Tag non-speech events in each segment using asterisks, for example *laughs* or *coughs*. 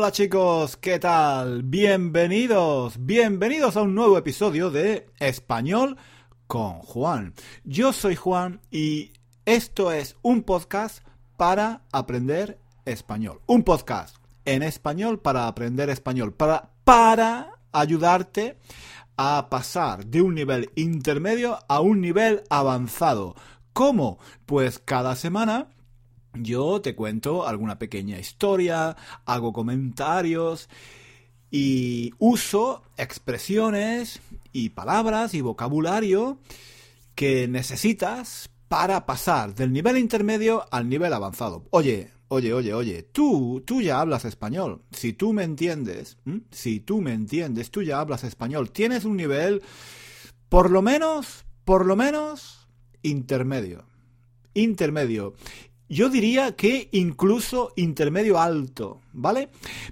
Hola chicos, ¿qué tal? Bienvenidos, bienvenidos a un nuevo episodio de Español con Juan. Yo soy Juan y esto es un podcast para aprender español. Un podcast en español para aprender español, para, para ayudarte a pasar de un nivel intermedio a un nivel avanzado. ¿Cómo? Pues cada semana yo te cuento alguna pequeña historia, hago comentarios y uso expresiones y palabras y vocabulario que necesitas para pasar del nivel intermedio al nivel avanzado. Oye, oye, oye, oye, tú, tú ya hablas español. Si tú me entiendes, si tú me entiendes, tú ya hablas español. Tienes un nivel, por lo menos, por lo menos, intermedio. Intermedio yo diría que incluso intermedio alto, ¿vale?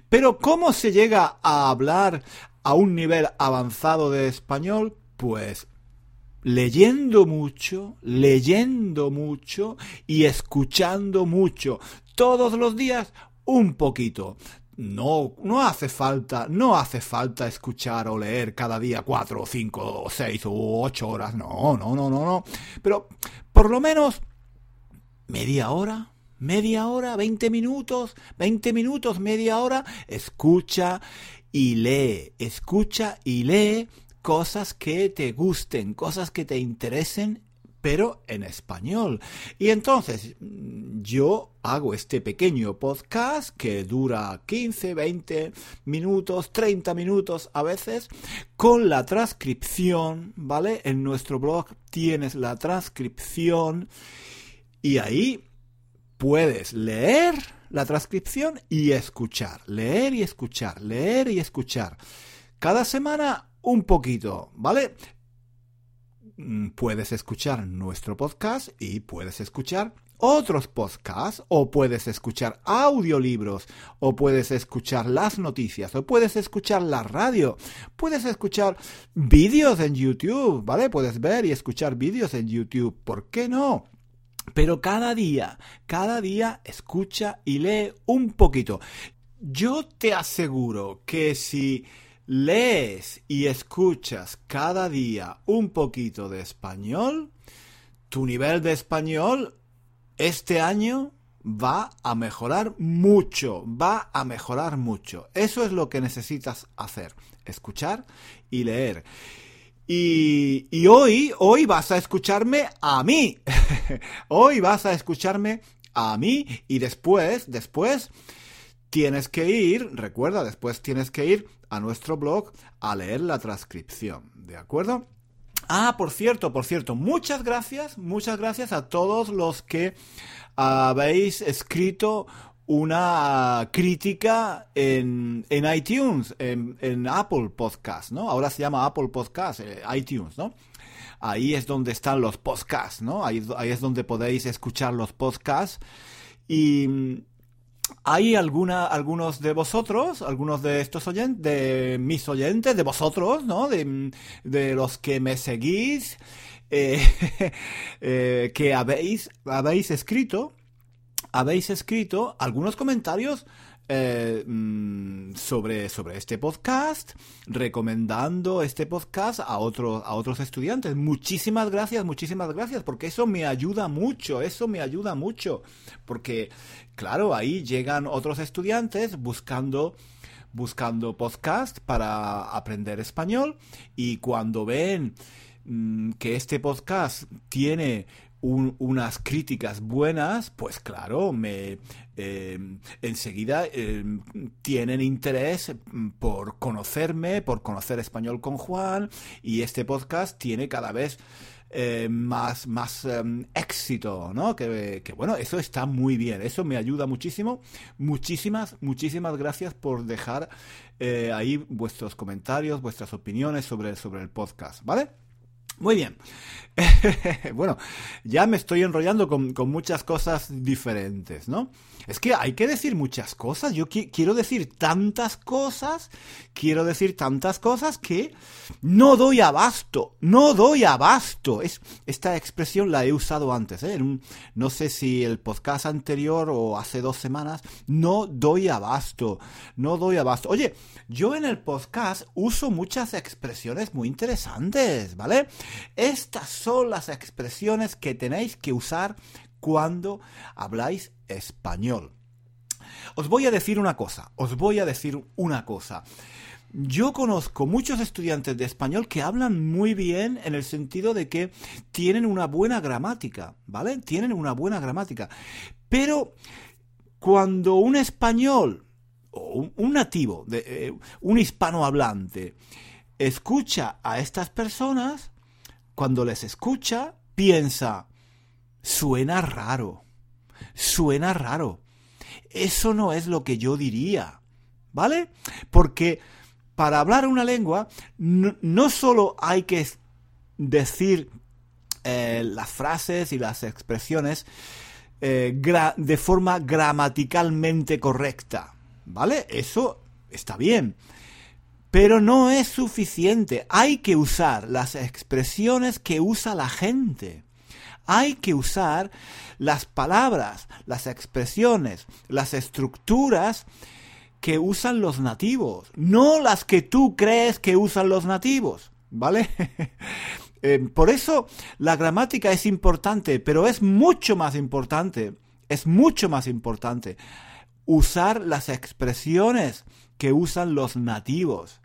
Pero ¿cómo se llega a hablar a un nivel avanzado de español? Pues leyendo mucho, leyendo mucho y escuchando mucho. Todos los días un poquito. No, no hace falta, no hace falta escuchar o leer cada día cuatro o cinco o seis o ocho horas. No, no, no, no, no. Pero por lo menos media hora, media hora, veinte minutos, veinte minutos, media hora, escucha y lee, escucha y lee cosas que te gusten, cosas que te interesen pero en español. Y entonces yo hago este pequeño podcast que dura 15, 20 minutos, 30 minutos a veces, con la transcripción, ¿vale? En nuestro blog tienes la transcripción y ahí puedes leer la transcripción y escuchar, leer y escuchar, leer y escuchar. Cada semana un poquito, ¿vale? Mm, puedes escuchar nuestro podcast y puedes escuchar otros podcasts o puedes escuchar audiolibros o puedes escuchar las noticias o puedes escuchar la radio, puedes escuchar vídeos en YouTube, ¿vale? Puedes ver y escuchar vídeos en YouTube, ¿por qué no? Pero cada día, cada día escucha y lee un poquito. Yo te aseguro que si lees y escuchas cada día un poquito de español, tu nivel de español este año va a mejorar mucho, va a mejorar mucho. Eso es lo que necesitas hacer, escuchar y leer. Y, hoy, hoy vas a escucharme a mí. *laughs* hoy vas a escucharme a mí y después, después tienes que ir, recuerda, después tienes que ir a nuestro blog a leer la transcripción, ¿de acuerdo? Ah, por cierto, por cierto, muchas gracias, muchas gracias a todos los que habéis escrito una crítica en, en iTunes, en, Apple Podcast, ¿no? Ahora se llama Apple Podcast, eh, iTunes, ¿no? Ahí es donde están los podcasts, ¿no? Ahí, es donde podéis escuchar los podcasts. Y mm, hay alguna, algunos de vosotros, algunos de estos oyentes, de mis oyentes, de vosotros, ¿no? De, mm, de los que me seguís, eh, *laughs* eh, que habéis, habéis escrito habéis escrito algunos comentarios eh, mm, sobre, sobre este podcast, recomendando este podcast a, otros a otros estudiantes. Muchísimas gracias, muchísimas gracias, porque eso me ayuda mucho, eso me ayuda mucho, porque claro, ahí llegan otros estudiantes buscando buscando podcast para aprender español y cuando ven mm, que este podcast tiene unas críticas buenas, pues claro, me em, enseguida em, tienen interés por conocerme, por conocer español con Juan, y este podcast tiene cada vez eh, más, más em, éxito, ¿no? Que, que, bueno, eso está muy bien, eso me ayuda muchísimo. Muchísimas, muchísimas gracias por dejar eh, ahí vuestros comentarios, vuestras opiniones sobre, sobre el podcast, ¿vale? Muy bien. *laughs* bueno, ya me estoy enrollando con, muchas cosas diferentes, ¿no? Es que hay que decir muchas cosas. Yo quiero decir tantas cosas, quiero decir tantas cosas que no doy abasto, no doy abasto. Es, esta expresión la he usado antes, ¿eh? no sé si el podcast anterior o hace dos semanas, no doy abasto, no doy abasto. Oye, yo en el podcast uso muchas expresiones muy interesantes, ¿vale? Estas son las expresiones que tenéis que usar cuando habláis español. Os voy a decir una cosa, os voy a decir una cosa. Yo conozco muchos estudiantes de español que hablan muy bien en el sentido de que tienen una buena gramática, ¿vale? Tienen una buena gramática. Pero cuando un español o un, nativo, eh, un hispanohablante, escucha a estas personas, cuando les escucha, piensa, suena raro, suena raro. Eso no es lo que yo diría, ¿vale? Porque para hablar una lengua no, solo hay que decir eh, las frases y las expresiones eh, de forma gramaticalmente correcta, ¿vale? Eso está bien. Pero no es suficiente. Hay que usar las expresiones que usa la gente. Hay que usar las palabras, las expresiones, las estructuras que usan los nativos, no las que tú crees que usan los nativos, ¿vale? *laughs* Eh, por eso la gramática es importante, pero es mucho más importante, es mucho más importante usar las expresiones que usan los nativos.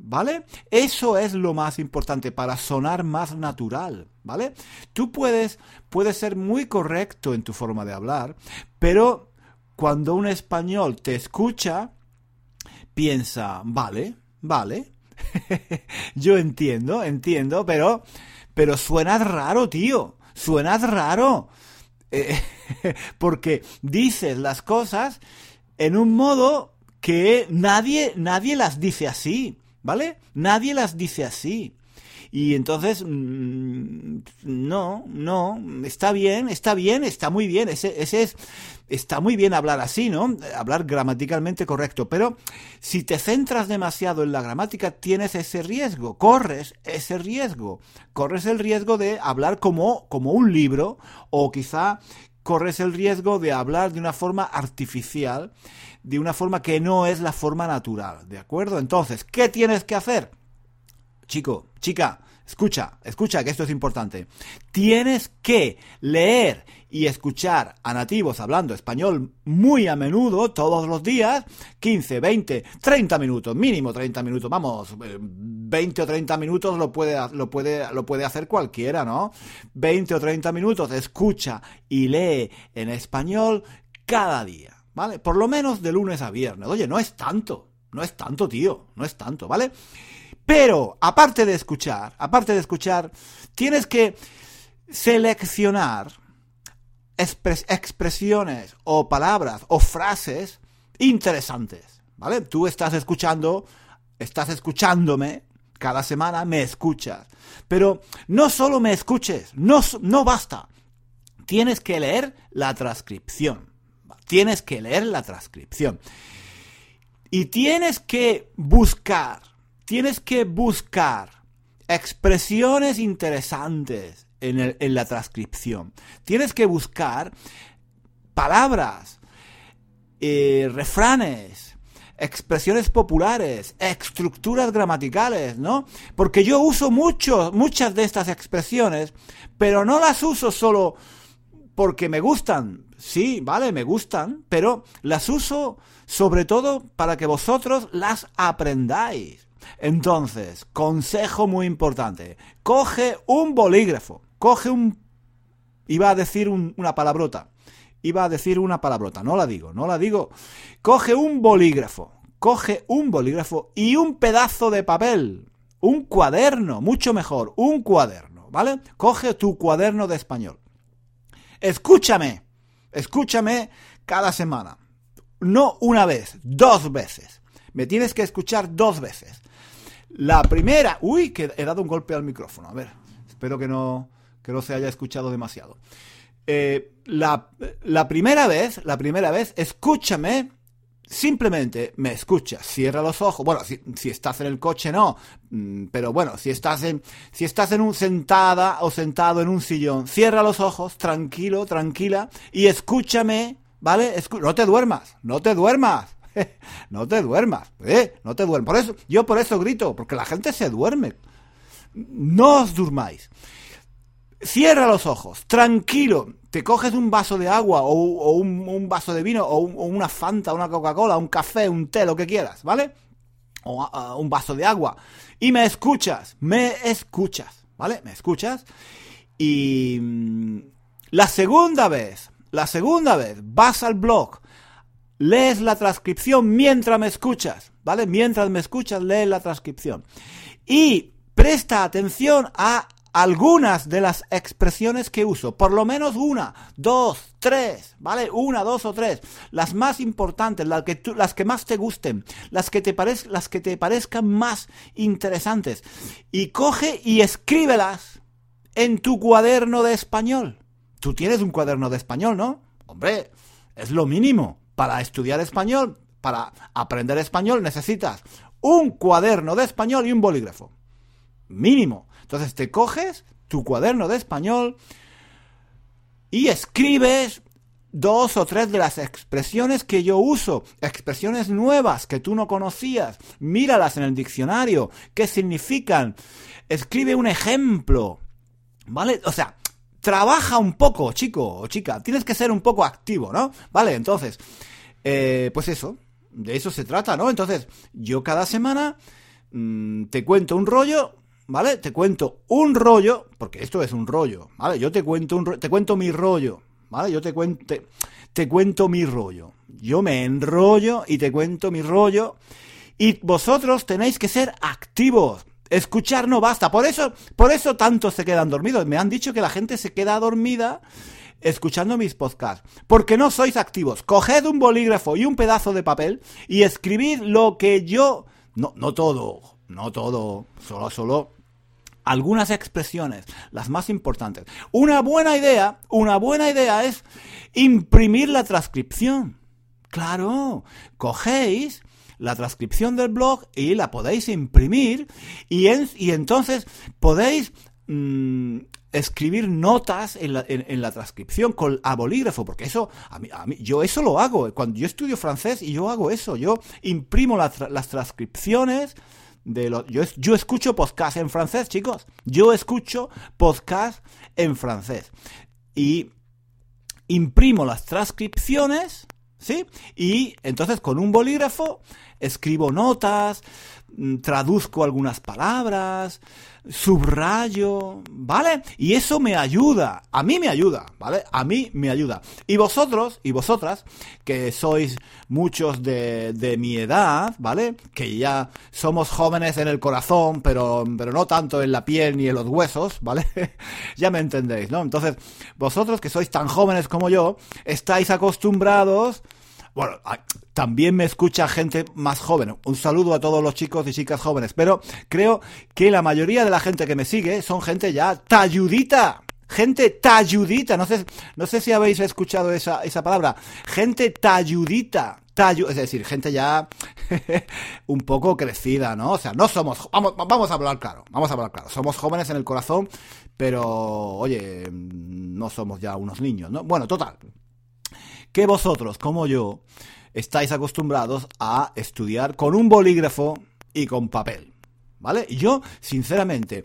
¿Vale? Eso es lo más importante para sonar más natural, ¿vale? Tú puedes, puedes ser muy correcto en tu forma de hablar, pero cuando un español te escucha, piensa, vale, vale, *laughs* yo entiendo, entiendo, pero, pero suena raro, tío, suena raro, eh, *laughs* porque dices las cosas en un modo que nadie, nadie las dice así, ¿vale? Nadie las dice así. Y entonces, mm, no, no, está bien, está bien, está muy bien, ese, ese es, está muy bien hablar así, ¿no? Hablar gramaticalmente correcto, pero si te centras demasiado en la gramática, tienes ese riesgo, corres ese riesgo, corres el riesgo de hablar como, como un libro, o quizá corres el riesgo de hablar de una forma artificial, de una forma que no es la forma natural, ¿de acuerdo? Entonces, ¿qué tienes que hacer? Chico, chica, escucha, escucha que esto es importante. Tienes que leer y escuchar a nativos hablando español muy a menudo, todos los días, 15, 20, 30 minutos, mínimo 30 minutos, vamos, 20 o 30 minutos lo puede, lo puede, lo puede hacer cualquiera, ¿no? 20 o 30 minutos, escucha y lee en español cada día, ¿vale? Por lo menos de lunes a viernes. Oye, no es tanto, no es tanto, tío, no es tanto, ¿vale? Pero, aparte de escuchar, aparte de escuchar, tienes que seleccionar expresiones o palabras o frases interesantes, ¿vale? Tú estás escuchando, estás escuchándome, cada semana me escuchas, pero no solo me escuches, no, no basta, tienes que leer la transcripción, tienes que leer la transcripción. Y tienes que buscar tienes que buscar expresiones interesantes en, la transcripción. Tienes que buscar palabras, eh, refranes, expresiones populares, estructuras gramaticales, ¿no? Porque yo uso mucho, muchas de estas expresiones, pero no las uso solo porque me gustan. Sí, vale, me gustan, pero las uso sobre todo para que vosotros las aprendáis. Entonces, consejo muy importante, coge un bolígrafo, coge un... Iba a decir una palabrota, iba a decir una palabrota, no la digo, no la digo. Coge un bolígrafo, coge un bolígrafo y un pedazo de papel, un cuaderno, mucho mejor, un cuaderno, ¿vale? Coge tu cuaderno de español. Escúchame, escúchame cada semana. No una vez, dos veces. Me tienes que escuchar dos veces. La primera, uy, que he dado un golpe al micrófono. A ver, espero que no, que no se haya escuchado demasiado. Eh, la, la primera vez, la primera vez, escúchame simplemente me escuchas, cierra los ojos. Bueno, si, si, estás en el coche no, mm, pero bueno, si estás en si estás en un sentada o sentado en un sillón, cierra los ojos, tranquilo, tranquila y escúchame, ¿vale? no te duermas, no te duermas. *laughs* no te duermas, ¿eh? No te duermas. Por eso yo por eso grito, porque la gente se duerme. No os durmáis. Cierra los ojos, tranquilo. Te coges un vaso de agua o, un, vaso de vino o, una Fanta, una Coca-Cola, un café, un té, lo que quieras, ¿vale? O un vaso de agua. Y me escuchas, me escuchas, ¿vale? Me escuchas. Y mm, la segunda vez, la segunda vez, vas al blog, lees la transcripción mientras me escuchas, ¿vale? Mientras me escuchas, lees la transcripción. Y presta atención a algunas de las expresiones que uso, por lo menos una, dos, tres, ¿vale? Una, dos o tres, las más importantes, las que, las que más te gusten, las que te, las que te parezcan más interesantes, y coge y escríbelas en tu cuaderno de español. Tú tienes un cuaderno de español, ¿no? Hombre, es lo mínimo. Para estudiar español, para aprender español, necesitas un cuaderno de español y un bolígrafo. Mínimo. Entonces te coges tu cuaderno de español y escribes dos o tres de las expresiones que yo uso, expresiones nuevas que tú no conocías, míralas en el diccionario, qué significan, escribe un ejemplo, ¿vale? O sea, trabaja un poco, chico o chica, tienes que ser un poco activo, ¿no? Vale, entonces, eh, pues eso, de eso se trata, ¿no? Entonces, yo cada semana mm, te cuento un rollo ¿vale? Te cuento un rollo, porque esto es un rollo, ¿vale? Yo te cuento un te cuento mi rollo, ¿vale? Yo te cuento te, cuento mi rollo. Yo me enrollo y te cuento mi rollo y vosotros tenéis que ser activos. Escuchar no basta. Por eso, por eso tantos se quedan dormidos. Me han dicho que la gente se queda dormida escuchando mis podcasts. Porque no sois activos. Coged un bolígrafo y un pedazo de papel y escribid lo que yo. No, no todo. No todo. Solo, solo algunas expresiones, las más importantes. Una buena idea, una buena idea es imprimir la transcripción. Claro, cogéis la transcripción del blog y la podéis imprimir y, y entonces podéis mm, escribir notas en la, transcripción con a bolígrafo, porque eso, a mí, a mí, yo eso lo hago. Cuando yo estudio francés y yo hago eso, yo imprimo las transcripciones yo, yo escucho podcast en francés, chicos. Yo escucho podcast en francés. Y imprimo las transcripciones, ¿sí? Y entonces con un bolígrafo escribo notas, mm, traduzco algunas palabras, subrayo, ¿vale? Y eso me ayuda, a mí me ayuda, ¿vale? A mí me ayuda. Y vosotros y vosotras, que sois muchos de, de mi edad, ¿vale? Que ya somos jóvenes en el corazón, pero, pero no tanto en la piel ni en los huesos, ¿vale? *laughs* ya me entendéis, ¿no? Entonces, vosotros que sois tan jóvenes como yo, estáis acostumbrados bueno, también me escucha gente más joven. Un saludo a todos los chicos y chicas jóvenes. Pero creo que la mayoría de la gente que me sigue son gente ya talludita. Gente talludita. No sé, no sé si habéis escuchado esa, esa palabra. Gente talludita. es decir, gente ya *laughs* un poco crecida, ¿no? O sea, no somos, vamos, vamos a hablar claro, vamos a hablar claro, somos jóvenes en el corazón, pero, oye, no somos ya unos niños, ¿no? Bueno, total, que vosotros, como yo, estáis acostumbrados a estudiar con un bolígrafo y con papel. ¿Vale? Yo, sinceramente,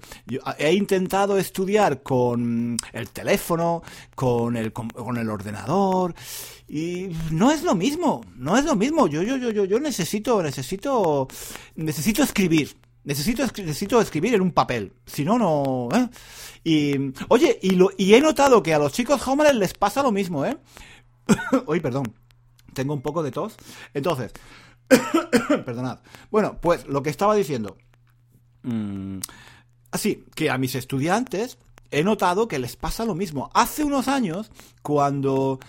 he intentado estudiar con el teléfono, con el, con, el ordenador, y no es lo mismo, no es lo mismo. Yo, yo, yo, yo, yo necesito, necesito, necesito escribir. Necesito, necesito escribir en un papel. Si no, no. ¿eh? Y, oye, y, lo, y he notado que a los chicos jóvenes les pasa lo mismo, ¿eh? *coughs* Uy, perdón. Tengo un poco de tos. Entonces, *coughs* perdonad. Bueno, pues lo que estaba diciendo. Mm, así, que a mis estudiantes he notado que les pasa lo mismo. Hace unos años, cuando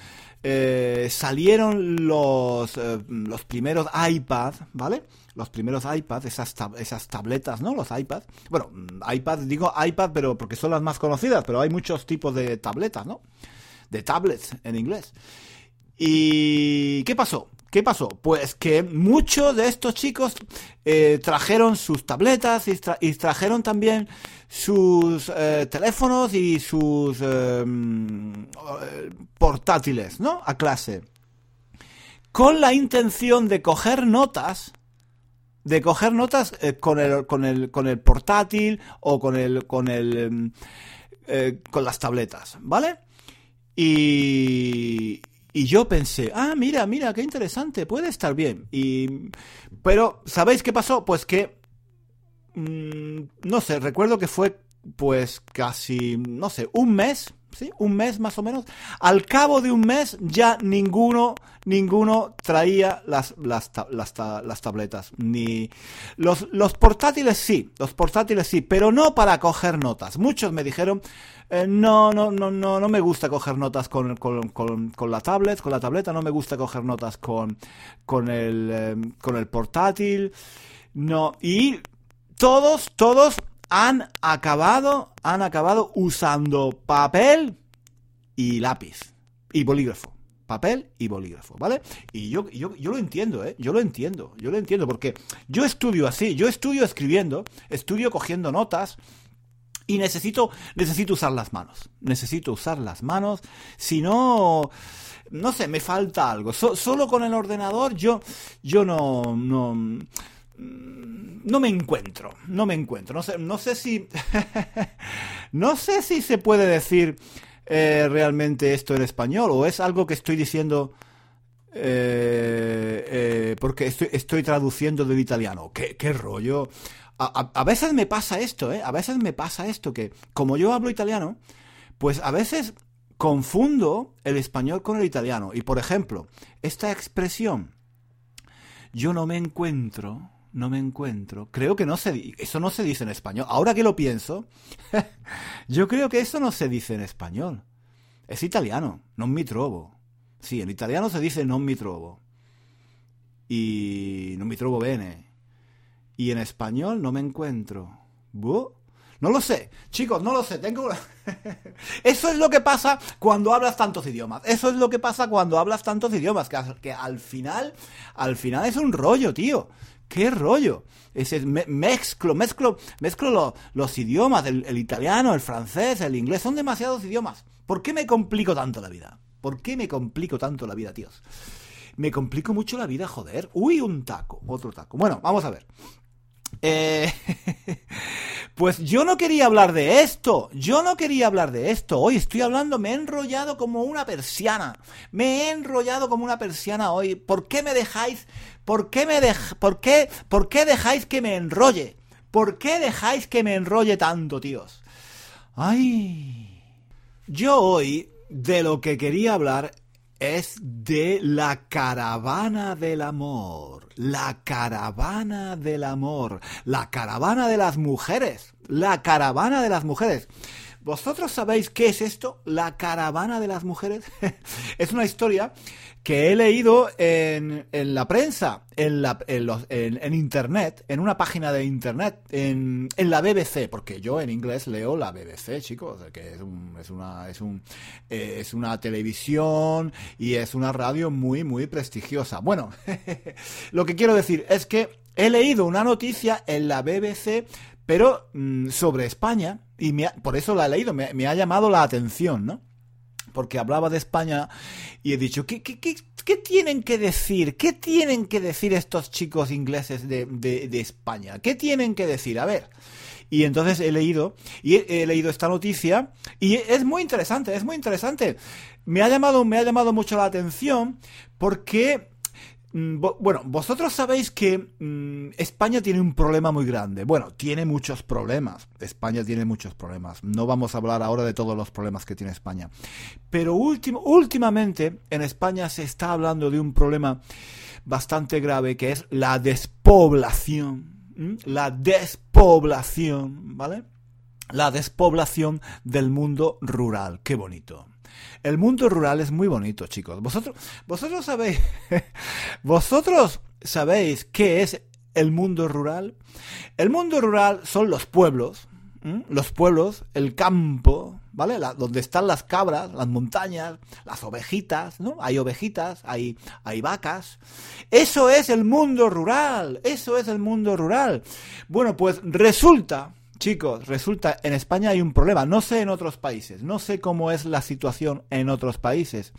eh, salieron los, eh, los primeros iPad, ¿vale? Los primeros iPads, esas, esas tabletas, ¿no? Los iPads. Bueno, iPad, digo iPad, pero porque son las más conocidas, pero hay muchos tipos de tabletas, ¿no? De tablets en inglés. ¿Y qué pasó? ¿Qué pasó? Pues que muchos de estos chicos eh, trajeron sus tabletas y, trajeron también sus eh, teléfonos y sus em, portátiles, ¿no? A clase. Con la intención de coger notas de coger notas eh, con, el, con, el, con el portátil o con el con el em, con las tabletas, ¿vale? Y, y yo pensé, ah, mira, mira, qué interesante, puede estar bien. Y, pero, ¿sabéis qué pasó? Pues que, mm, no sé, recuerdo que fue, pues, casi, no sé, un mes, ¿sí? Un mes más o menos. Al cabo de un mes ya ninguno, ninguno traía las, las, las, las tabletas. Ni los, los portátiles sí, los portátiles sí, pero no para coger notas. Muchos me dijeron, eh, no, no, no, no, no me gusta coger notas con, con, con, la tablet, con la tableta, no me gusta coger notas con, con, el, em, con el portátil. No, y todos, todos han acabado, han acabado usando papel y lápiz y bolígrafo. Papel y bolígrafo, ¿vale? Y yo, yo, yo lo entiendo, ¿eh? Yo lo entiendo, yo lo entiendo, porque yo estudio así, yo estudio escribiendo, estudio cogiendo notas, y necesito, necesito usar las manos. Necesito usar las manos. Si no, no sé, me falta algo. solo con el ordenador yo, yo no, no, no me encuentro. No me encuentro. No sé, no sé si, *laughs* no sé si se puede decir eh, realmente esto en español o es algo que estoy diciendo. Eh, eh, porque estoy, estoy traduciendo del italiano. ¿Qué, qué rollo? A, veces me pasa esto, ¿eh? A veces me pasa esto, que como yo hablo italiano, pues a veces confundo el español con el italiano. Y por ejemplo, esta expresión, yo no me encuentro, no me encuentro, creo que no se eso no se dice en español. Ahora que lo pienso, *laughs* yo creo que eso no se dice en español. Es italiano, non mi trovo. Sí, en italiano se dice non mi trovo. Y non mi trovo bene. Y en español no me encuentro. No lo sé, chicos, no lo sé. Tengo. *laughs* Eso es lo que pasa cuando hablas tantos idiomas. Eso es lo que pasa cuando hablas tantos idiomas. Que, al final, al final es un rollo, tío. ¿Qué rollo? Ese, mezclo, mezclo, mezclo los idiomas, el, italiano, el francés, el inglés. Son demasiados idiomas. ¿Por qué me complico tanto la vida? ¿Por qué me complico tanto la vida, tíos? Me complico mucho la vida, joder. Uy, un taco, otro taco. Bueno, vamos a ver. Eh, *laughs* pues yo no quería hablar de esto, yo no quería hablar de esto. Hoy estoy hablando, me he enrollado como una persiana. Me he enrollado como una persiana hoy. ¿Por qué me dejáis? ¿Por qué me dej por qué por qué dejáis que me enrolle? ¿Por qué dejáis que me enrolle tanto, tíos? Ay. Yo hoy de lo que quería hablar es de la caravana del amor. La caravana del amor. La caravana de las mujeres. La caravana de las mujeres. ¿Vosotros sabéis qué es esto? La caravana de las mujeres. *laughs* es una historia que he leído en, en la prensa, en, la, en, internet, en una página de internet, en, la BBC, porque yo en inglés leo la BBC, chicos, que es, un, es, una, es, un, eh, es una televisión y es una radio muy, muy prestigiosa. Bueno, *laughs* lo que quiero decir es que he leído una noticia en la BBC, pero mm, sobre España, y por eso la he leído, me, me ha llamado la atención, ¿no? Porque hablaba de España y he dicho, ¿qué, qué, qué, tienen que decir? ¿Qué tienen que decir estos chicos ingleses de, de, España? ¿Qué tienen que decir? A ver. Y entonces he leído, y he, leído esta noticia, y es muy interesante, es muy interesante. Me ha llamado, me ha llamado mucho la atención porque bueno, vosotros sabéis que mm, España tiene un problema muy grande. Bueno, tiene muchos problemas. España tiene muchos problemas. No vamos a hablar ahora de todos los problemas que tiene España. Pero últimamente en España se está hablando de un problema bastante grave que es la despoblación. La despoblación, ¿vale? La despoblación del mundo rural. Qué bonito. El mundo rural es muy bonito, chicos. Vosotros, vosotros sabéis, *laughs* vosotros sabéis qué es el mundo rural. El mundo rural son los pueblos, los pueblos, el campo, ¿vale? donde están las cabras, las montañas, las ovejitas, ¿no? Hay ovejitas, hay, hay vacas. Eso es el mundo rural, eso es el mundo rural. Bueno, pues resulta, chicos, resulta, en España hay un problema, no sé en otros países, no sé cómo es la situación en otros países.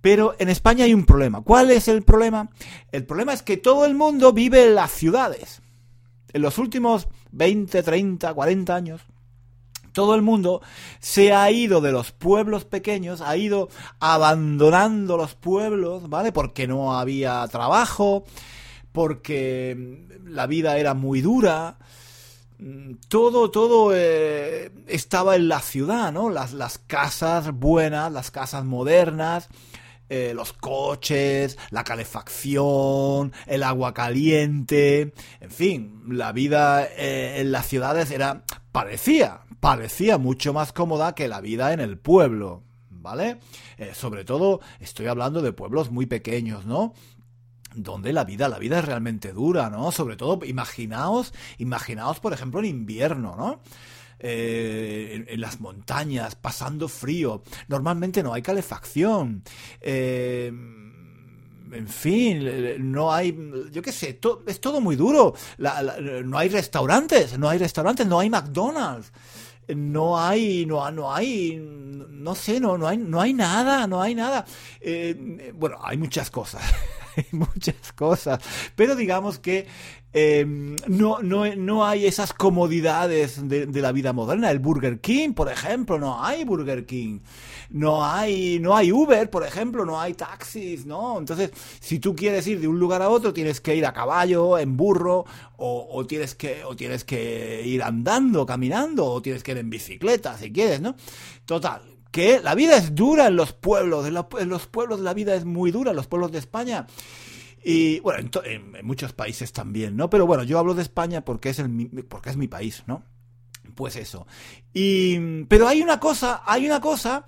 Pero en España hay un problema. ¿Cuál es el problema? El problema es que todo el mundo vive en las ciudades. En los últimos 20, 30, 40 años, todo el mundo se ha ido de los pueblos pequeños, ha ido abandonando los pueblos, ¿vale? Porque no había trabajo, porque la vida era muy dura, todo, todo eh, estaba en la ciudad, ¿no? Las, las casas buenas, las casas modernas, eh, los coches, la calefacción, el agua caliente, en fin, la vida eh, en las ciudades era parecía, parecía mucho más cómoda que la vida en el pueblo, ¿vale? Sobre todo estoy hablando de pueblos muy pequeños, ¿no? Donde la vida, la vida es realmente dura, ¿no? Sobre todo, imaginaos, imaginaos, por ejemplo, en invierno, ¿no? Eh, en, las montañas, pasando frío. Normalmente no hay calefacción. Eh, en fin, no hay, yo qué sé, es todo muy duro. no hay restaurantes, no hay restaurantes, no hay McDonald's no hay, no, no hay, no sé, no, no hay, no hay nada, no hay nada. Eh, bueno, hay muchas cosas, *laughs* *laughs* hay muchas cosas, pero digamos que Em, no, no, no, hay esas comodidades de, la vida moderna. El Burger King, por ejemplo, no hay Burger King. No hay, no hay Uber, por ejemplo, no hay taxis, ¿no? Entonces, si tú quieres ir de un lugar a otro, tienes que ir a caballo, en burro, o, tienes, que, o tienes que ir andando, caminando, o tienes que ir en bicicleta, si quieres, ¿no? Total, que la vida es dura en los pueblos, en los, en los pueblos la vida es muy dura, en los pueblos de España. Y bueno, en, muchos países también, ¿no? Pero bueno, yo hablo de España porque es, el, porque es mi país, ¿no? Pues eso. Y, pero hay una cosa, hay una cosa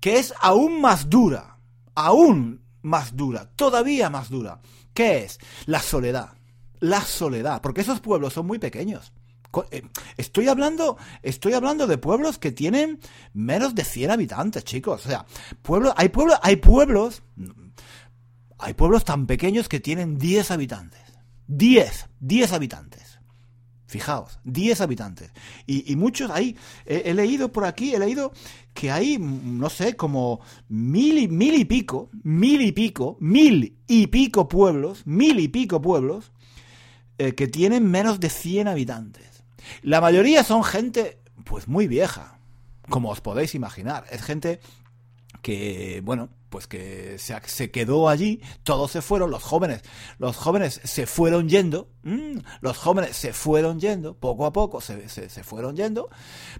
que es aún más dura, aún más dura, todavía más dura. ¿Qué es? La soledad. La soledad, porque esos pueblos son muy pequeños. Eh, estoy hablando, estoy hablando de pueblos que tienen menos de 100 habitantes, chicos. O sea, pueblos, hay pueblos, hay pueblos, hay pueblos tan pequeños que tienen 10 habitantes. 10, 10 habitantes. Fijaos, 10 habitantes. Y, muchos, hay, he, leído por aquí, he leído que hay, no sé, como mil y, mil y pico, mil y pico, mil y pico pueblos, mil y pico pueblos, eh, que tienen menos de 100 habitantes. La mayoría son gente, pues muy vieja, como os podéis imaginar. Es gente que, bueno, pues que se, se, quedó allí, todos se fueron, los jóvenes, los jóvenes se fueron yendo, mm, los jóvenes se fueron yendo, poco a poco se, se, fueron yendo,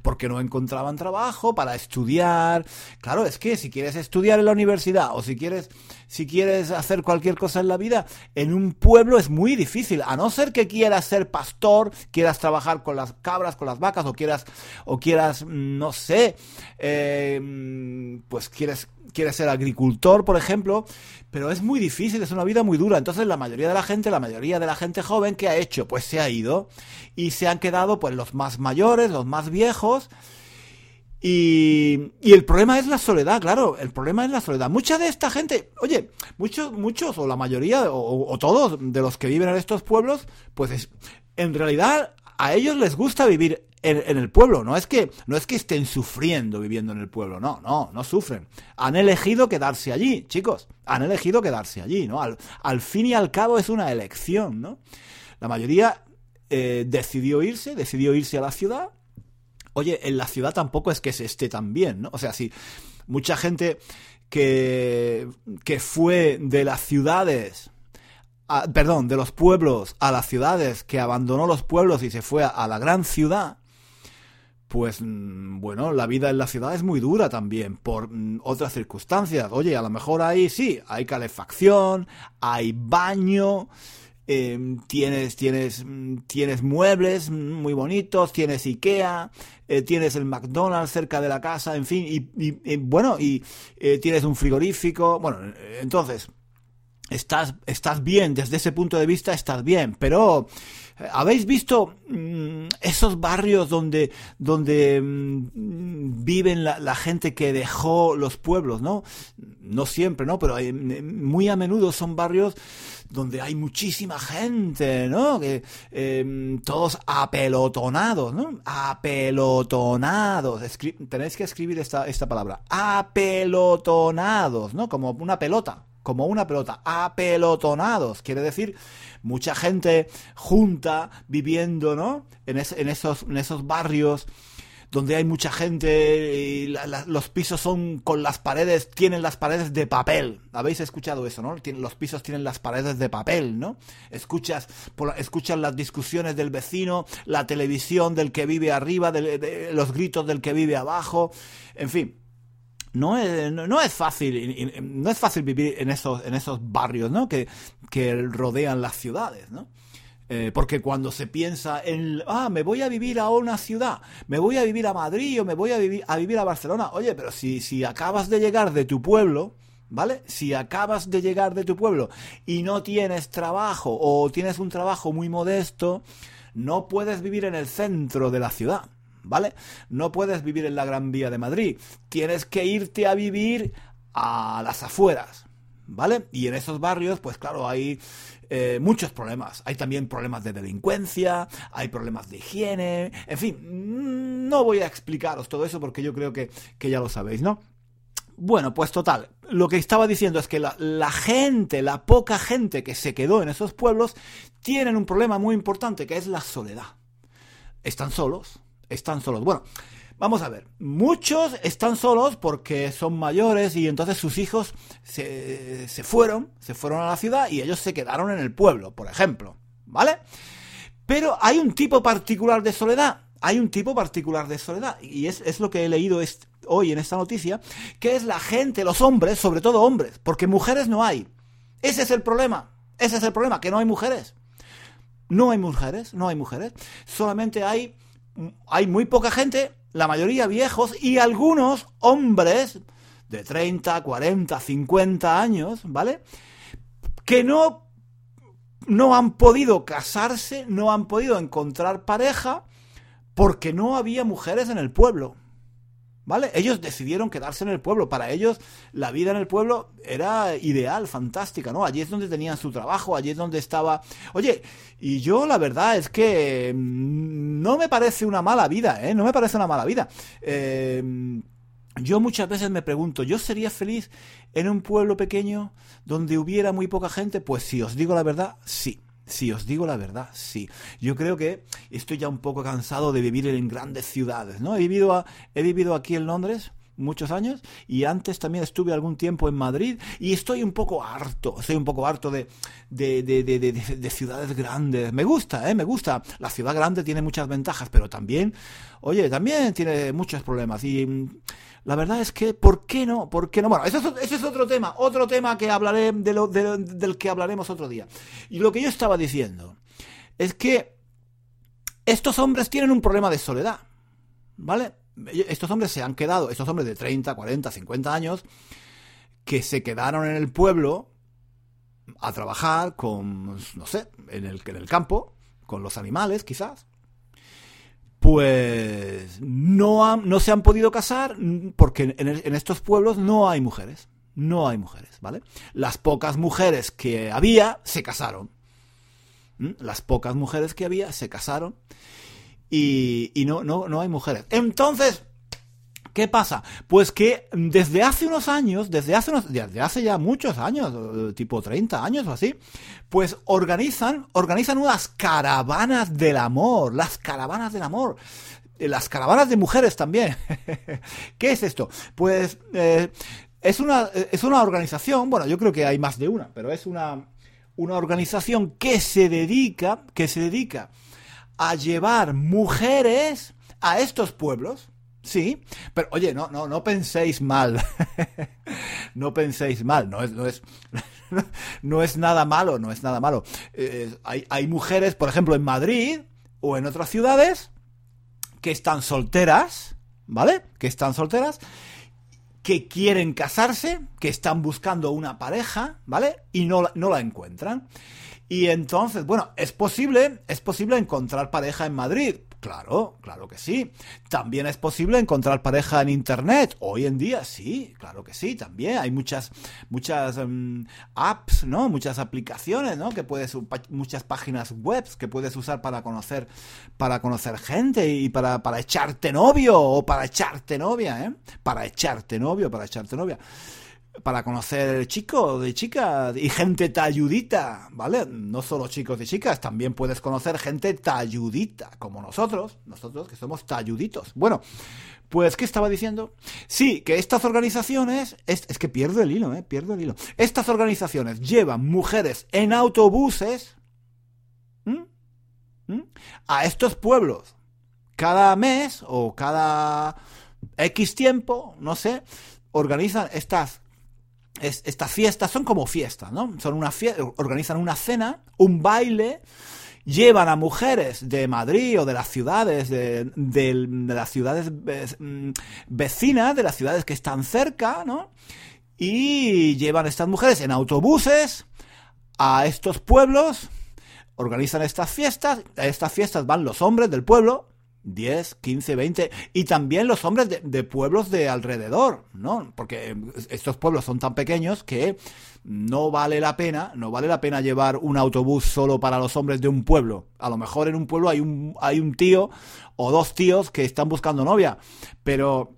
porque no encontraban trabajo para estudiar. Claro, es que si quieres estudiar en la universidad o si quieres, si quieres hacer cualquier cosa en la vida, en un pueblo es muy difícil, a no ser que quieras ser pastor, quieras trabajar con las cabras, con las vacas, o quieras, o quieras, mm, no sé, eh, mm, pues quieres quiere ser agricultor, por ejemplo, pero es muy difícil, es una vida muy dura. Entonces la mayoría de la gente, la mayoría de la gente joven, ¿qué ha hecho? Pues se ha ido y se han quedado pues los más mayores, los más viejos. Y, y, el problema es la soledad, claro, el problema es la soledad. Mucha de esta gente, oye, muchos, muchos, o la mayoría, o, todos de los que viven en estos pueblos, pues en realidad a ellos les gusta vivir en, el pueblo. No es que no es que estén sufriendo viviendo en el pueblo. No, no, no sufren. Han elegido quedarse allí, chicos. Han elegido quedarse allí, ¿no? Al, fin y al cabo es una elección, ¿no? La mayoría eh, decidió irse, decidió irse a la ciudad. Oye, en la ciudad tampoco es que se esté tan bien, ¿no? O sea, si mucha gente que, que fue de las ciudades perdón, de los pueblos a las ciudades, que abandonó los pueblos y se fue a, la gran ciudad, pues mm, bueno, la vida en la ciudad es muy dura también por mm, otras circunstancias. Oye, a lo mejor ahí sí, hay calefacción, hay baño, em, tienes, tienes, tienes muebles muy bonitos, tienes Ikea, eh, tienes el McDonald's cerca de la casa, en fin, y, bueno, y eh, tienes un frigorífico, bueno, entonces, estás, estás bien, desde ese punto de vista estás bien, pero ¿habéis visto mm, esos barrios donde, donde mm, viven la, gente que dejó los pueblos, ¿no? No siempre, ¿no? Pero muy a menudo son barrios donde hay muchísima gente, ¿no? Que, em, todos apelotonados, ¿no? Apelotonados. tenéis que escribir esta, esta palabra. Apelotonados, ¿no? Como una pelota como una pelota, apelotonados, quiere decir mucha gente junta viviendo, ¿no? En, en, esos, en esos barrios donde hay mucha gente y los pisos son con las paredes, tienen las paredes de papel. ¿Habéis escuchado eso, no? los pisos tienen las paredes de papel, ¿no? Escuchas, escuchas las discusiones del vecino, la televisión del que vive arriba, los gritos del que vive abajo, en fin no es, no es fácil, no es fácil vivir en esos, en esos barrios, ¿no? Que, que rodean las ciudades, ¿no? Eh, porque cuando se piensa en, ah, me voy a vivir a una ciudad, me voy a vivir a Madrid o me voy a vivir a, vivir a Barcelona, oye, pero si, si acabas de llegar de tu pueblo, ¿vale? Si acabas de llegar de tu pueblo y no tienes trabajo o tienes un trabajo muy modesto, no puedes vivir en el centro de la ciudad. ¿Vale? No puedes vivir en la Gran Vía de Madrid, tienes que irte a vivir a las afueras, ¿vale? Y en esos barrios, pues claro, hay eh, muchos problemas. Hay también problemas de delincuencia, hay problemas de higiene, en fin, no voy a explicaros todo eso porque yo creo que, ya lo sabéis, ¿no? Bueno, pues total, lo que estaba diciendo es que la, gente, la poca gente que se quedó en esos pueblos, tienen un problema muy importante que es la soledad. Están solos, están solos. Bueno, vamos a ver. Muchos están solos porque son mayores y entonces sus hijos se, fueron, se fueron a la ciudad y ellos se quedaron en el pueblo, por ejemplo. ¿Vale? Pero hay un tipo particular de soledad. Hay un tipo particular de soledad. Y es, lo que he leído hoy en esta noticia, que es la gente, los hombres, sobre todo hombres, porque mujeres no hay. Ese es el problema. Ese es el problema, que no hay mujeres. No hay mujeres, no hay mujeres. Solamente hay hay muy poca gente, la mayoría viejos y algunos hombres de 30, 40, 50 años, ¿vale? Que no, no han podido casarse, no han podido encontrar pareja porque no había mujeres en el pueblo. ¿Vale? Ellos decidieron quedarse en el pueblo. Para ellos la vida en el pueblo era ideal, fantástica, ¿no? Allí es donde tenían su trabajo, allí es donde estaba... Oye, y yo la verdad es que mm, no me parece una mala vida, ¿eh? No me parece una mala vida. Eh, yo muchas veces me pregunto, ¿yo sería feliz en un pueblo pequeño donde hubiera muy poca gente? Pues si os digo la verdad, sí. Si os digo la verdad, sí. Yo creo que estoy ya un poco cansado de vivir en grandes ciudades, ¿no? He vivido, he vivido aquí en Londres muchos años y antes también estuve algún tiempo en Madrid y estoy un poco harto, estoy un poco harto de, de, de, de, ciudades grandes. Me gusta, ¿eh? Me gusta. La ciudad grande tiene muchas ventajas, pero también, oye, también tiene muchos problemas y la verdad es que, ¿por qué no? ¿Por qué no? Bueno, ese es, otro tema, otro tema que hablaré de lo, del que hablaremos otro día. Y lo que yo estaba diciendo es que estos hombres tienen un problema de soledad, ¿vale? Estos hombres se han quedado, estos hombres de 30, 40, 50 años, que se quedaron en el pueblo a trabajar con, no sé, en el, en el campo, con los animales quizás, pues no, no se han podido casar porque en, estos pueblos no hay mujeres. No hay mujeres, ¿vale? Las pocas mujeres que había se casaron. ¿Mm? Las pocas mujeres que había se casaron y, y no, no, no hay mujeres. Entonces, ¿Qué pasa? Pues que desde hace unos años, desde hace, unos, desde hace ya muchos años, eh, tipo 30 años o así, pues organizan, organizan unas caravanas del amor, las caravanas del amor eh, las caravanas de mujeres también. *laughs* ¿Qué es esto? Pues eh, es, una, es una organización, bueno, yo creo que hay más de una, pero es una, una organización que se dedica, que se dedica a llevar mujeres a estos pueblos, Sí, pero oye, no, no, no penséis mal. *laughs* no penséis mal, no es, no es, *laughs* no es nada malo, no es nada malo. Eh, hay, hay mujeres, por ejemplo, en Madrid o en otras ciudades que están solteras, ¿vale? Que están solteras, que quieren casarse, que están buscando una pareja, ¿vale? Y no, no la encuentran. Y entonces, bueno, es posible, es posible encontrar pareja en Madrid. Claro, claro que sí. También es posible encontrar pareja en internet. Hoy en día sí, claro que sí, también. Hay muchas, muchas um, apps, ¿no? Muchas aplicaciones, ¿no? Que puedes, muchas páginas web que puedes usar para conocer, para conocer gente y para, para echarte novio o para echarte novia, ¿eh? Para echarte novio, para echarte novia para conocer chicos de chicas y gente talludita, ¿vale? No solo chicos y chicas, también puedes conocer gente talludita, como nosotros, nosotros que somos talluditos. Bueno, pues, ¿qué estaba diciendo? Sí, que estas organizaciones, es, que pierdo el hilo, ¿eh? Pierdo el hilo. Estas organizaciones llevan mujeres en autobuses a estos pueblos. Cada mes o cada X tiempo, no sé, organizan estas estas fiestas son como fiestas, ¿no? Son una organizan una cena, un baile, llevan a mujeres de Madrid o de las ciudades, de, las ciudades mm, vecinas, de las ciudades que están cerca, ¿no? Y llevan a estas mujeres en autobuses a estos pueblos, organizan estas fiestas, a estas fiestas van los hombres del pueblo, 10, 15, 20, y también los hombres de, pueblos de alrededor, ¿no? Porque estos pueblos son tan pequeños que no vale la pena, no vale la pena llevar un autobús solo para los hombres de un pueblo. A lo mejor en un pueblo hay un, hay un tío o dos tíos que están buscando novia, pero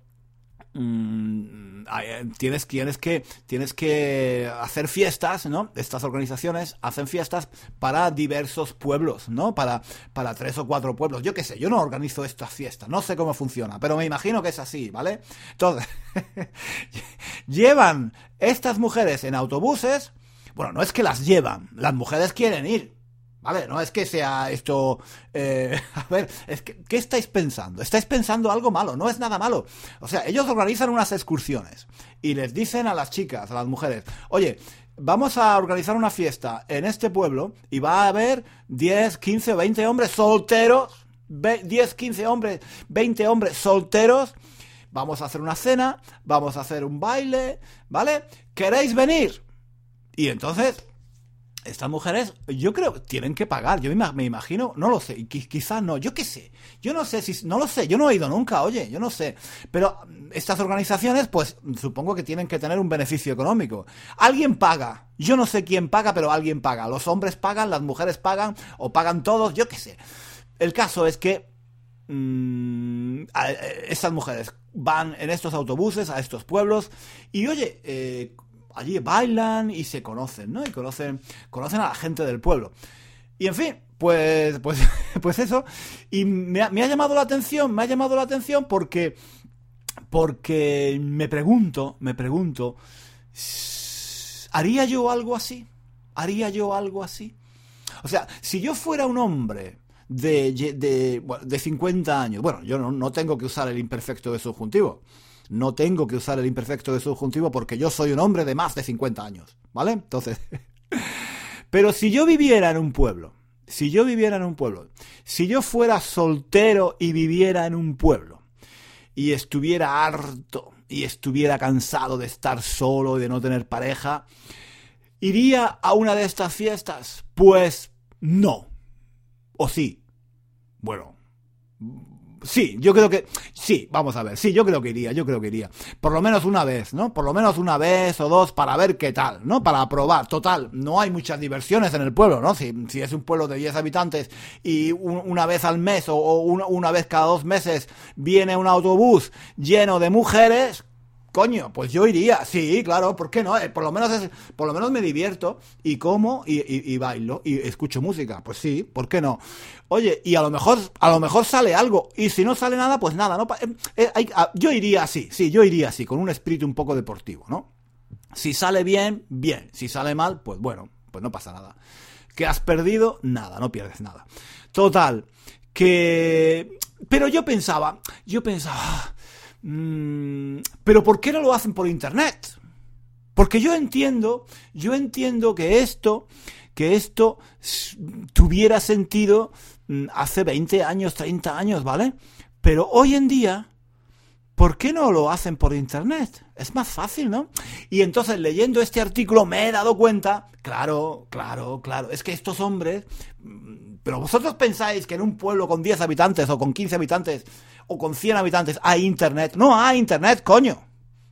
Mm, eh, tienes, tienes, que, tienes que hacer fiestas, ¿no? Estas organizaciones hacen fiestas para diversos pueblos, ¿no? Para, para tres o cuatro pueblos. Yo qué sé, yo no organizo estas fiestas, no sé cómo funciona, pero me imagino que es así, ¿vale? Entonces, *laughs* llevan estas mujeres en autobuses, bueno, no es que las llevan, las mujeres quieren ir, Vale, no es que sea esto... Eh, *laughs* a ver, es que, ¿qué estáis pensando? Estáis pensando algo malo, no es nada malo. O sea, ellos organizan unas excursiones y les dicen a las chicas, a las mujeres, oye, vamos a organizar una fiesta en este pueblo y va a haber 10, 15, 20 hombres solteros, 10, 15 hombres, 20 hombres solteros, vamos a hacer una cena, vamos a hacer un baile, ¿vale? ¿Queréis venir? Y entonces estas mujeres, yo creo, tienen que pagar. Yo me imagino, no lo sé, quizás no, yo qué sé. Yo no sé si, no lo sé, yo no he ido nunca, oye, yo no sé. Pero estas organizaciones, pues supongo que tienen que tener un beneficio económico. Alguien paga. Yo no sé quién paga, pero alguien paga. Los hombres pagan, las mujeres pagan, o pagan todos, yo qué sé. El caso es que mmm, estas mujeres van en estos autobuses a estos pueblos y oye, eh, allí bailan y se conocen, ¿no? Y conocen, conocen a la gente del pueblo. Y en fin, pues, pues, *laughs* pues eso. Y me ha, llamado la atención, me ha llamado la atención porque, porque me pregunto, me pregunto, ¿haría yo algo así? ¿Haría yo algo así? O sea, si yo fuera un hombre de, de, de 50 años, bueno, yo no, no tengo que usar el imperfecto de subjuntivo no tengo que usar el imperfecto de subjuntivo porque yo soy un hombre de más de 50 años, ¿vale? Entonces, *laughs* pero si yo viviera en un pueblo, si yo viviera en un pueblo, si yo fuera soltero y viviera en un pueblo, y estuviera harto y estuviera cansado de estar solo y de no tener pareja, ¿iría a una de estas fiestas? Pues no. ¿O sí? Bueno, Sí, yo creo que sí, vamos a ver, sí, yo creo que iría, yo creo que iría. Por lo menos una vez, ¿no? Por lo menos una vez o dos para ver qué tal, ¿no? Para probar. Total, no hay muchas diversiones en el pueblo, ¿no? Si, es un pueblo de 10 habitantes y una vez al mes o, una vez cada dos meses viene un autobús lleno de mujeres, coño, pues yo iría, sí, claro, ¿por qué no? Eh, por lo menos es, por lo menos me divierto y como y, bailo y escucho música, pues sí, ¿por qué no? Oye, y a lo mejor, a lo mejor sale algo y si no sale nada, pues nada, no. Eh, eh, yo iría así, sí, yo iría así, con un espíritu un poco deportivo, ¿no? Si sale bien, bien, si sale mal, pues bueno, pues no pasa nada. ¿Que has perdido? Nada, no pierdes nada. Total, que... Pero yo pensaba, yo pensaba mm, pero ¿por qué no lo hacen por internet? Porque yo entiendo, yo entiendo que esto, que esto tuviera sentido mm, hace 20 años, 30 años, ¿vale? Pero hoy en día, ¿por qué no lo hacen por internet? Es más fácil, ¿no? Y entonces leyendo este artículo me he dado cuenta, claro, claro, claro, es que estos hombres, mm, pero vosotros pensáis que en un pueblo con 10 habitantes o con 15 habitantes o con 100 habitantes hay internet. No hay internet, coño.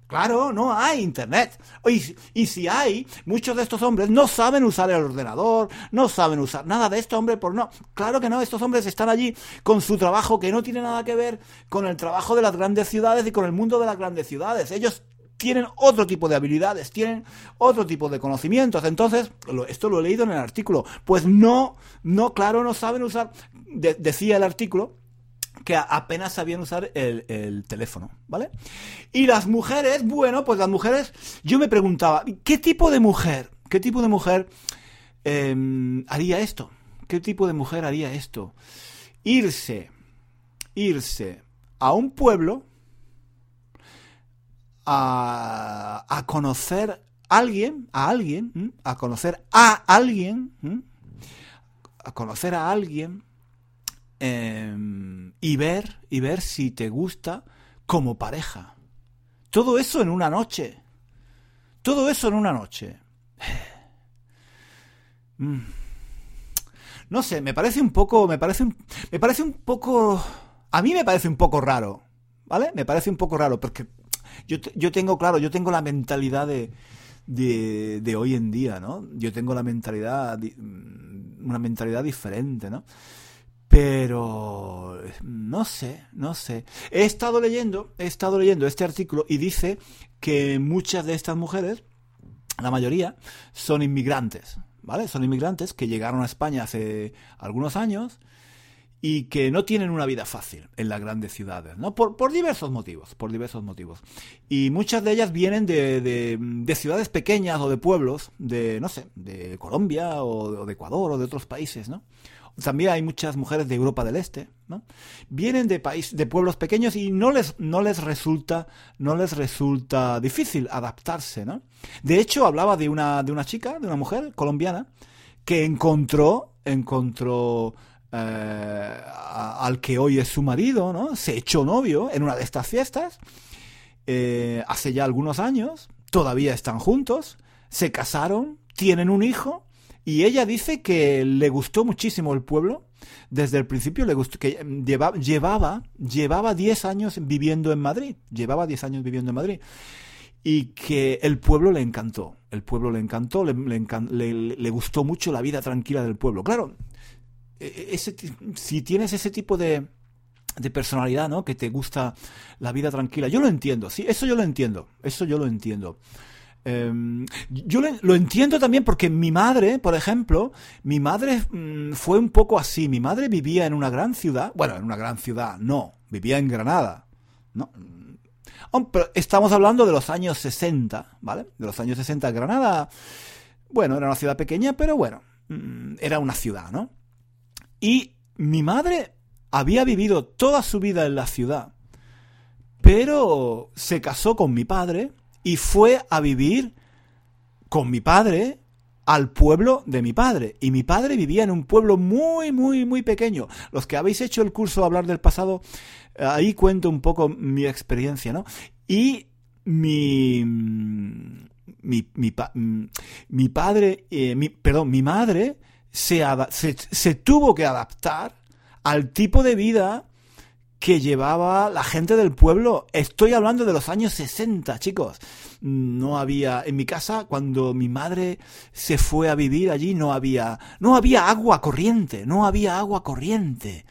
Claro, no hay internet. Y, y, si hay, muchos de estos hombres no saben usar el ordenador, no saben usar nada de esto, hombre, por no. Claro que no, estos hombres están allí con su trabajo que no tiene nada que ver con el trabajo de las grandes ciudades y con el mundo de las grandes ciudades. Ellos tienen otro tipo de habilidades, tienen otro tipo de conocimientos. Entonces, esto lo he leído en el artículo. Pues no, no, claro, no saben usar, decía el artículo, que apenas sabían usar el, teléfono, ¿vale? Y las mujeres, bueno, pues las mujeres, yo me preguntaba, ¿qué tipo de mujer, qué tipo de mujer em, haría esto? ¿Qué tipo de mujer haría esto? Irse, irse a un pueblo a, a conocer a alguien, a alguien, a conocer a alguien, a conocer a alguien y ver y ver si te gusta como pareja. Todo eso en una noche. Todo eso en una noche. *sighs* Mm. No sé, me parece un poco, me parece me parece un poco, a mí me parece un poco raro, ¿vale? Me parece un poco raro porque yo, yo tengo, claro, yo tengo la mentalidad de, de, de hoy en día, ¿no? Yo tengo la mentalidad, una mentalidad diferente, ¿no? Pero no sé, no sé. He estado leyendo, he estado leyendo este artículo y dice que muchas de estas mujeres, la mayoría, son inmigrantes, ¿vale? Son inmigrantes que llegaron a España hace algunos años y que no tienen una vida fácil en las grandes ciudades, ¿no? Por, por diversos motivos, por diversos motivos. Y muchas de ellas vienen de, de, ciudades pequeñas o de pueblos, de, no sé, de Colombia o de Ecuador o de otros países, ¿no? también hay muchas mujeres de Europa del Este, ¿no? Vienen de país, de pueblos pequeños y no les, no les resulta, no les resulta difícil adaptarse, ¿no? De hecho, hablaba de una, de una chica, de una mujer colombiana, que encontró, encontró eh, al que hoy es su marido, ¿no? Se echó novio en una de estas fiestas, eh, hace ya algunos años, todavía están juntos, se casaron, tienen un hijo, y ella dice que le gustó muchísimo el pueblo. Desde el principio le gustó, que llevaba, llevaba, llevaba 10 años viviendo en Madrid. Llevaba 10 años viviendo en Madrid. Y que el pueblo le encantó. El pueblo le encantó, le, le, gustó mucho la vida tranquila del pueblo. Claro, ese, si tienes ese tipo de, de personalidad, ¿no? Que te gusta la vida tranquila. Yo lo entiendo, sí, eso yo lo entiendo. Eso yo lo entiendo. Em, yo lo entiendo también porque mi madre, por ejemplo, mi madre mm, fue un poco así. Mi madre vivía en una gran ciudad. Bueno, en una gran ciudad, no. Vivía en Granada. ¿no? Pero estamos hablando de los años 60, ¿vale? De los años 60. Granada, bueno, era una ciudad pequeña, pero bueno, mm, era una ciudad, ¿no? Y mi madre había vivido toda su vida en la ciudad, pero se casó con mi padre y fue a vivir con mi padre al pueblo de mi padre. Y mi padre vivía en un pueblo muy, muy, muy pequeño. Los que habéis hecho el curso Hablar del Pasado, ahí cuento un poco mi experiencia, ¿no? Y mi... Mi, mi, padre, eh, mi, perdón, mi madre se, se, se tuvo que adaptar al tipo de vida que llevaba la gente del pueblo. Estoy hablando de los años 60, chicos. No había en mi casa cuando mi madre se fue a vivir allí no había no había agua corriente, no había agua corriente.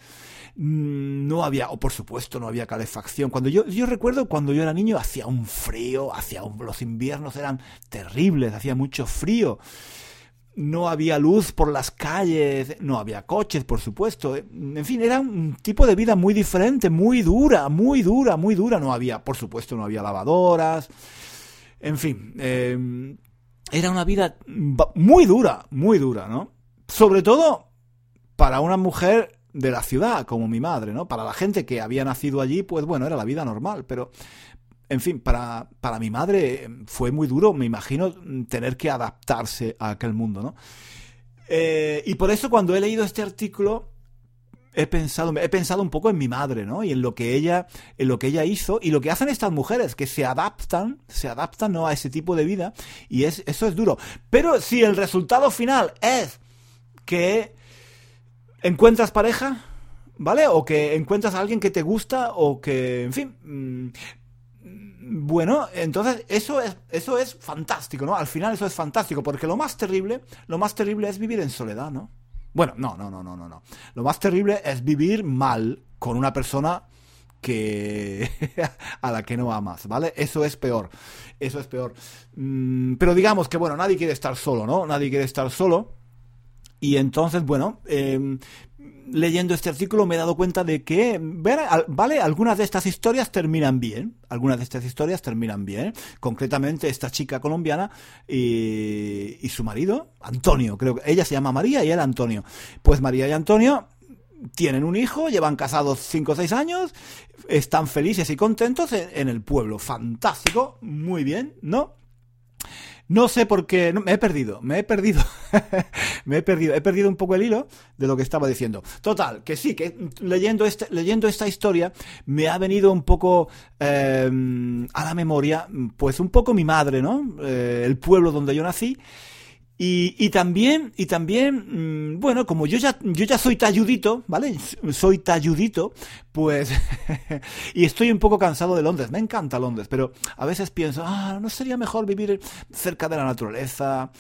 Mm, no había, o por supuesto, no había calefacción. Cuando yo, yo recuerdo cuando yo era niño hacía un frío, hacía un, los inviernos eran terribles, hacía mucho frío no había luz por las calles, no había coches, por supuesto. En fin, era un tipo de vida muy diferente, muy dura, muy dura, muy dura. No había, por supuesto, no había lavadoras. En fin, eh, era una vida muy dura, muy dura, ¿no? Sobre todo para una mujer de la ciudad, como mi madre, ¿no? Para la gente que había nacido allí, pues bueno, era la vida normal, pero en fin, para, para mi madre fue muy duro, me imagino, tener que adaptarse a aquel mundo, ¿no? Eh, y por eso cuando he leído este artículo he pensado, he pensado un poco en mi madre, ¿no? Y en lo que ella, en lo que ella hizo y lo que hacen estas mujeres, que se adaptan, se adaptan ¿no? a ese tipo de vida y es, eso es duro. Pero si el resultado final es que encuentras pareja, ¿vale? O que encuentras a alguien que te gusta o que, en fin, mm, bueno, entonces eso es, eso es fantástico, ¿no? Al final eso es fantástico, porque lo más terrible, lo más terrible es vivir en soledad, ¿no? Bueno, no, no, no, no, no, no. Lo más terrible es vivir mal con una persona que *laughs* a la que no amas, ¿vale? Eso es peor. Eso es peor. Mm, pero digamos que, bueno, nadie quiere estar solo, ¿no? Nadie quiere estar solo. Y entonces, bueno, eh, leyendo este artículo me he dado cuenta de que, vale, algunas de estas historias terminan bien, algunas de estas historias terminan bien, concretamente esta chica colombiana y, su marido, Antonio, creo que ella se llama María y él Antonio. Pues María y Antonio tienen un hijo, llevan casados 5 o 6 años, están felices y contentos en el pueblo, fantástico, muy bien, ¿no? No sé por qué, me he perdido, me he perdido, *laughs* me he perdido, he perdido un poco el hilo de lo que estaba diciendo. Total, que sí, que leyendo, este, leyendo esta historia me ha venido un poco em, a la memoria, pues un poco mi madre, ¿no? Eh, el pueblo donde yo nací y, también, y también, mm, bueno, como yo ya, yo ya soy talludito, ¿vale? Soy talludito, pues, *laughs* y estoy un poco cansado de Londres. Me encanta Londres, pero a veces pienso, ah, ¿no sería mejor vivir cerca de la naturaleza?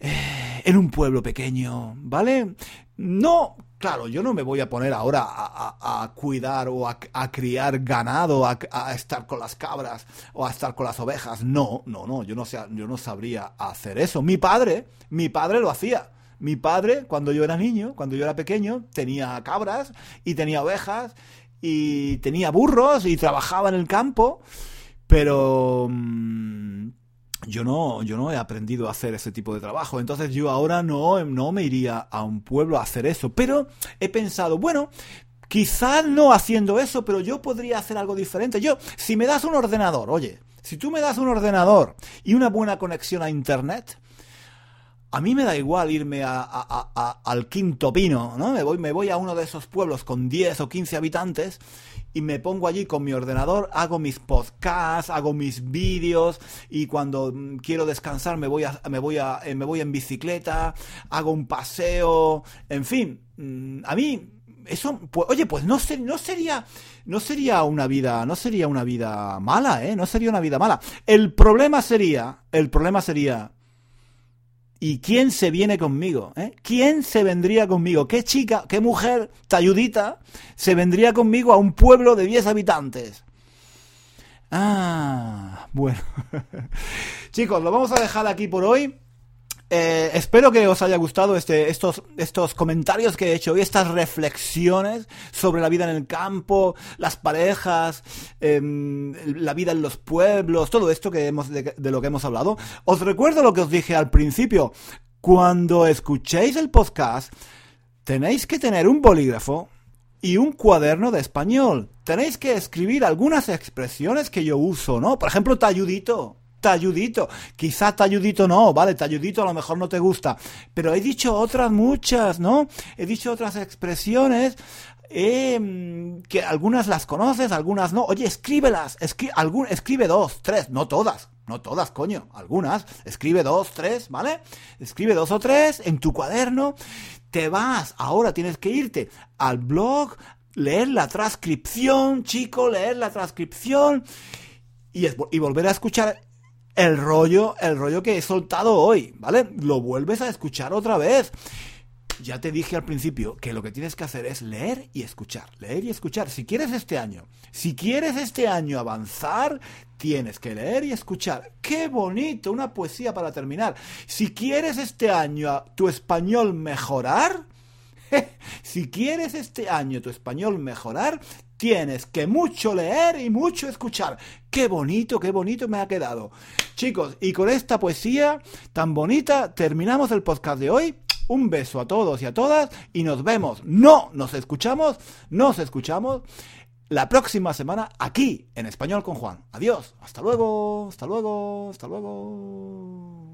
Eh, en un pueblo pequeño, ¿vale? No, claro, yo no me voy a poner ahora a, cuidar o a, criar ganado, a, estar con las cabras o a estar con las ovejas. No, no, no, yo no, sé, yo no sabría hacer eso. Mi padre, mi padre lo hacía. Mi padre, cuando yo era niño, cuando yo era pequeño, tenía cabras y tenía ovejas y tenía burros y trabajaba en el campo, pero... Mm, yo no, yo no he aprendido a hacer ese tipo de trabajo. Entonces yo ahora no, no me iría a un pueblo a hacer eso. Pero he pensado, bueno, quizás no haciendo eso, pero yo podría hacer algo diferente. Yo, si me das un ordenador, oye, si tú me das un ordenador y una buena conexión a Internet, a mí me da igual irme a, al quinto pino, ¿no? Me voy, me voy a uno de esos pueblos con 10 o 15 habitantes y me pongo allí con mi ordenador, hago mis podcasts, hago mis vídeos y cuando mm, quiero descansar me voy a, me voy a, eh, me voy en bicicleta, hago un paseo, en fin, mm, a mí eso, pues, oye, pues no, no sería, no sería una vida, no sería una vida mala, ¿eh? No sería una vida mala. El problema sería, el problema sería ¿Y quién se viene conmigo? Eh? ¿Quién se vendría conmigo? ¿Qué chica, qué mujer talludita se vendría conmigo a un pueblo de 10 habitantes? Ah, bueno. *laughs* Chicos, lo vamos a dejar aquí por hoy. Eh, espero que os haya gustado este, estos, estos comentarios que he hecho y estas reflexiones sobre la vida en el campo, las parejas, em, la vida en los pueblos, todo esto que hemos, de, de lo que hemos hablado. Os recuerdo lo que os dije al principio. Cuando escuchéis el podcast, tenéis que tener un bolígrafo y un cuaderno de español. Tenéis que escribir algunas expresiones que yo uso, ¿no? Por ejemplo, talludito talludito. Quizá talludito no, vale, talludito a lo mejor no te gusta. Pero he dicho otras muchas, ¿no? He dicho otras expresiones. Eh, que algunas las conoces, algunas no. Oye, escríbelas. algún, escribe dos, tres, no todas. No todas, coño, algunas. Escribe dos, tres, ¿vale? Escribe dos o tres en tu cuaderno. Te vas, ahora tienes que irte al blog, leer la transcripción, chico, leer la transcripción y, y volver a escuchar el rollo, el rollo que he soltado hoy, ¿vale? Lo vuelves a escuchar otra vez. Ya te dije al principio que lo que tienes que hacer es leer y escuchar, leer y escuchar. Si quieres este año, si quieres este año avanzar, tienes que leer y escuchar. ¡Qué bonito! Una poesía para terminar. Si quieres este año tu español mejorar, *laughs* si quieres este año tu español mejorar, tienes que mucho leer y mucho escuchar. Qué bonito, qué bonito me ha quedado. Chicos, y con esta poesía tan bonita terminamos el podcast de hoy. Un beso a todos y a todas y nos vemos. No, nos escuchamos, nos escuchamos la próxima semana aquí en Español con Juan. Adiós, hasta luego, hasta luego, hasta luego.